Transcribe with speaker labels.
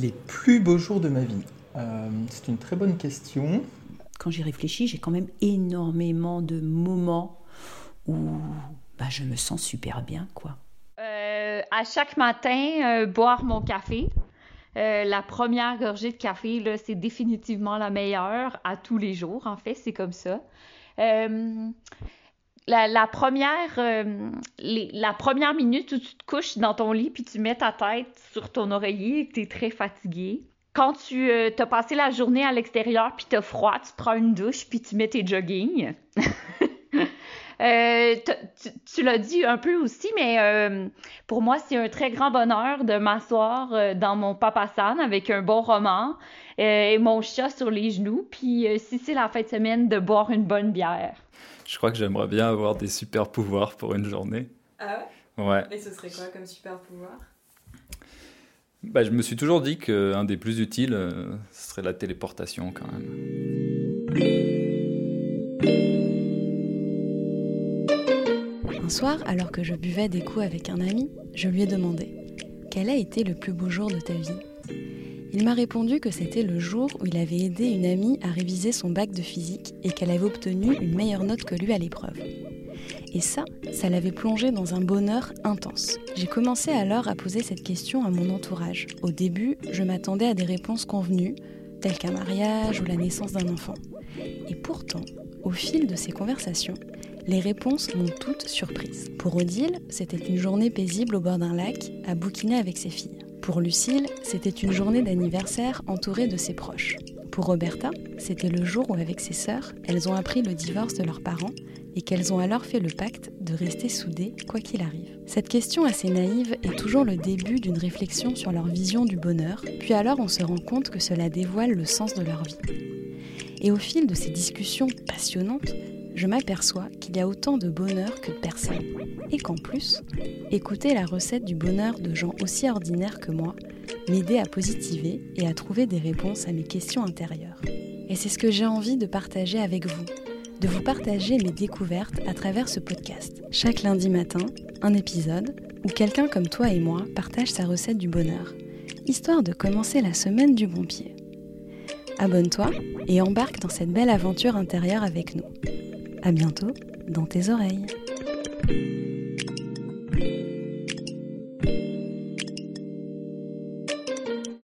Speaker 1: Les plus beaux jours de ma vie. Euh, c'est une très bonne question.
Speaker 2: Quand j'y réfléchis, j'ai quand même énormément de moments où bah, je me sens super bien, quoi.
Speaker 3: Euh, à chaque matin, euh, boire mon café. la première gorgée de café, là, c'est définitivement la meilleure à tous les jours. En fait, c'est comme ça. La, première, la première minute où tu te couches dans ton lit puis tu mets ta tête sur ton oreiller et que tu es très fatigué quand tu euh, as passé la journée à l'extérieur puis t'as froid, tu prends une douche puis tu mets tes jogging. Euh, tu, l'as dit un peu aussi, mais euh, pour moi, c'est un très grand bonheur de m'asseoir dans mon papasan avec un bon roman et mon chat sur les genoux, puis si c'est la fin de semaine, de boire une bonne bière.
Speaker 4: Je crois que j'aimerais bien avoir des super pouvoirs pour une journée.
Speaker 5: Ah ouais?
Speaker 4: Ouais.
Speaker 5: Mais ce serait quoi comme super pouvoir?
Speaker 4: Bah, je me suis toujours dit qu'un des plus utiles, euh, ce serait la téléportation quand même.
Speaker 6: Un soir, alors que je buvais des coups avec un ami, je lui ai demandé Quel a été le plus beau jour de ta vie? Il m'a répondu que c'était le jour où il avait aidé une amie à réviser son bac de physique et qu'elle avait obtenu une meilleure note que lui à l'épreuve. Et ça, ça l'avait plongé dans un bonheur intense. J'ai commencé alors à poser cette question à mon entourage. Au début, je m'attendais à des réponses convenues, telles qu'un mariage ou la naissance d'un enfant. Et pourtant, au fil de ces conversations, les réponses m'ont toutes surprise. Pour Odile, c'était une journée paisible au bord d'un lac, à bouquiner avec ses filles. Pour Lucille, c'était une journée d'anniversaire entourée de ses proches. Pour Roberta, c'était le jour où, avec ses sœurs, elles ont appris le divorce de leurs parents et qu'elles ont alors fait le pacte de rester soudées quoi qu'il arrive. Cette question assez naïve est toujours le début d'une réflexion sur leur vision du bonheur, puis alors on se rend compte que cela dévoile le sens de leur vie. Et au fil de ces discussions passionnantes, je m'aperçois qu'il y a autant de bonheur que de personnes. Et qu'en plus, écouter la recette du bonheur de gens aussi ordinaires que moi m'aidait à positiver et à trouver des réponses à mes questions intérieures. Et c'est ce que j'ai envie de partager avec vous de vous partager mes découvertes à travers ce podcast. Chaque lundi matin, un épisode où quelqu'un comme toi et moi partage sa recette du bonheur, histoire de commencer la semaine du bon pied. Abonne-toi et embarque dans cette belle aventure intérieure avec nous. À bientôt dans tes oreilles.